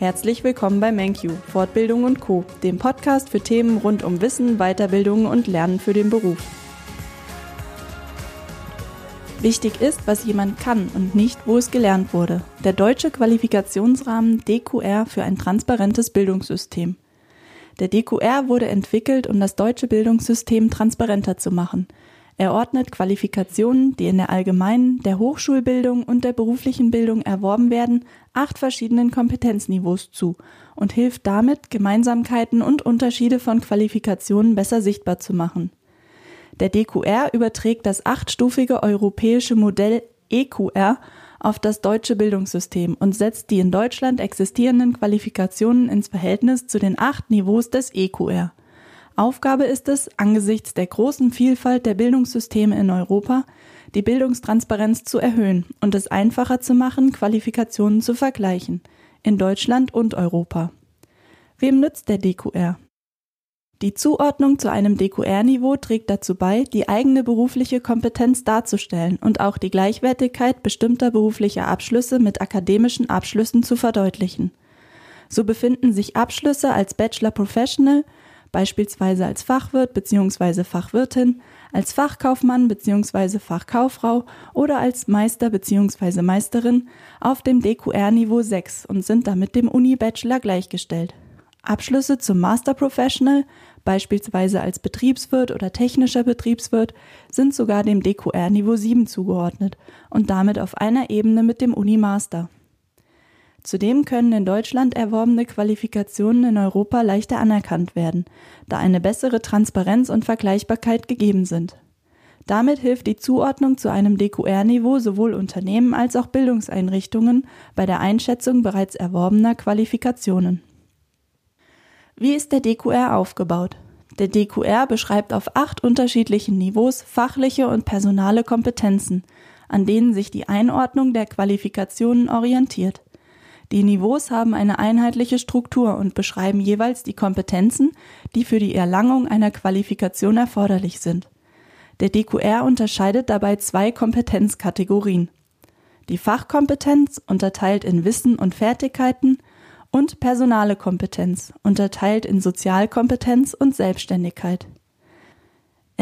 Herzlich willkommen bei MenQ, Fortbildung und Co., dem Podcast für Themen rund um Wissen, Weiterbildung und Lernen für den Beruf. Wichtig ist, was jemand kann und nicht, wo es gelernt wurde. Der deutsche Qualifikationsrahmen DQR für ein transparentes Bildungssystem. Der DQR wurde entwickelt, um das deutsche Bildungssystem transparenter zu machen – er ordnet Qualifikationen, die in der allgemeinen, der Hochschulbildung und der beruflichen Bildung erworben werden, acht verschiedenen Kompetenzniveaus zu und hilft damit, Gemeinsamkeiten und Unterschiede von Qualifikationen besser sichtbar zu machen. Der DQR überträgt das achtstufige europäische Modell EQR auf das deutsche Bildungssystem und setzt die in Deutschland existierenden Qualifikationen ins Verhältnis zu den acht Niveaus des EQR. Aufgabe ist es, angesichts der großen Vielfalt der Bildungssysteme in Europa, die Bildungstransparenz zu erhöhen und es einfacher zu machen, Qualifikationen zu vergleichen, in Deutschland und Europa. Wem nützt der DQR? Die Zuordnung zu einem DQR-Niveau trägt dazu bei, die eigene berufliche Kompetenz darzustellen und auch die Gleichwertigkeit bestimmter beruflicher Abschlüsse mit akademischen Abschlüssen zu verdeutlichen. So befinden sich Abschlüsse als Bachelor Professional beispielsweise als Fachwirt bzw. Fachwirtin, als Fachkaufmann bzw. Fachkauffrau oder als Meister bzw. Meisterin auf dem DQR-Niveau 6 und sind damit dem Uni-Bachelor gleichgestellt. Abschlüsse zum Master Professional, beispielsweise als Betriebswirt oder technischer Betriebswirt, sind sogar dem DQR-Niveau 7 zugeordnet und damit auf einer Ebene mit dem Uni-Master. Zudem können in Deutschland erworbene Qualifikationen in Europa leichter anerkannt werden, da eine bessere Transparenz und Vergleichbarkeit gegeben sind. Damit hilft die Zuordnung zu einem DQR-Niveau sowohl Unternehmen als auch Bildungseinrichtungen bei der Einschätzung bereits erworbener Qualifikationen. Wie ist der DQR aufgebaut? Der DQR beschreibt auf acht unterschiedlichen Niveaus fachliche und personale Kompetenzen, an denen sich die Einordnung der Qualifikationen orientiert. Die Niveaus haben eine einheitliche Struktur und beschreiben jeweils die Kompetenzen, die für die Erlangung einer Qualifikation erforderlich sind. Der DQR unterscheidet dabei zwei Kompetenzkategorien. Die Fachkompetenz unterteilt in Wissen und Fertigkeiten und personale Kompetenz unterteilt in Sozialkompetenz und Selbstständigkeit.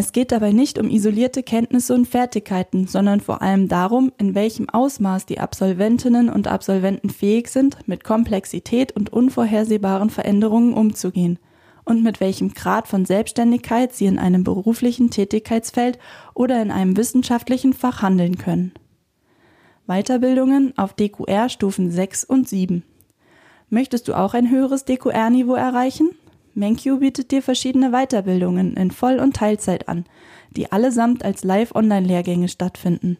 Es geht dabei nicht um isolierte Kenntnisse und Fertigkeiten, sondern vor allem darum, in welchem Ausmaß die Absolventinnen und Absolventen fähig sind, mit Komplexität und unvorhersehbaren Veränderungen umzugehen und mit welchem Grad von Selbstständigkeit sie in einem beruflichen Tätigkeitsfeld oder in einem wissenschaftlichen Fach handeln können. Weiterbildungen auf DQR Stufen 6 und 7. Möchtest du auch ein höheres DQR-Niveau erreichen? MenQ bietet dir verschiedene Weiterbildungen in Voll- und Teilzeit an, die allesamt als Live-Online-Lehrgänge stattfinden.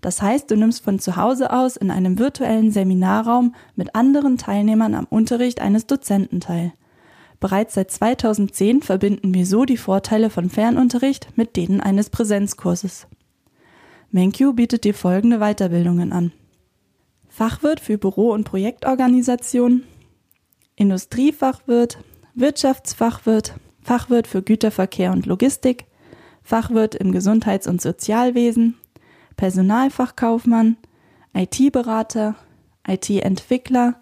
Das heißt, du nimmst von zu Hause aus in einem virtuellen Seminarraum mit anderen Teilnehmern am Unterricht eines Dozenten teil. Bereits seit 2010 verbinden wir so die Vorteile von Fernunterricht mit denen eines Präsenzkurses. MenQ bietet dir folgende Weiterbildungen an. Fachwirt für Büro- und Projektorganisation, Industriefachwirt, Wirtschaftsfachwirt, Fachwirt für Güterverkehr und Logistik, Fachwirt im Gesundheits- und Sozialwesen, Personalfachkaufmann, IT-Berater, IT-Entwickler,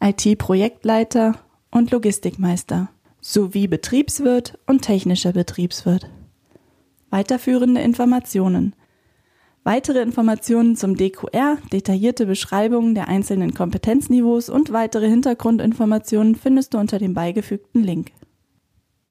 IT-Projektleiter und Logistikmeister sowie Betriebswirt und technischer Betriebswirt. Weiterführende Informationen. Weitere Informationen zum DQR, detaillierte Beschreibungen der einzelnen Kompetenzniveaus und weitere Hintergrundinformationen findest du unter dem beigefügten Link.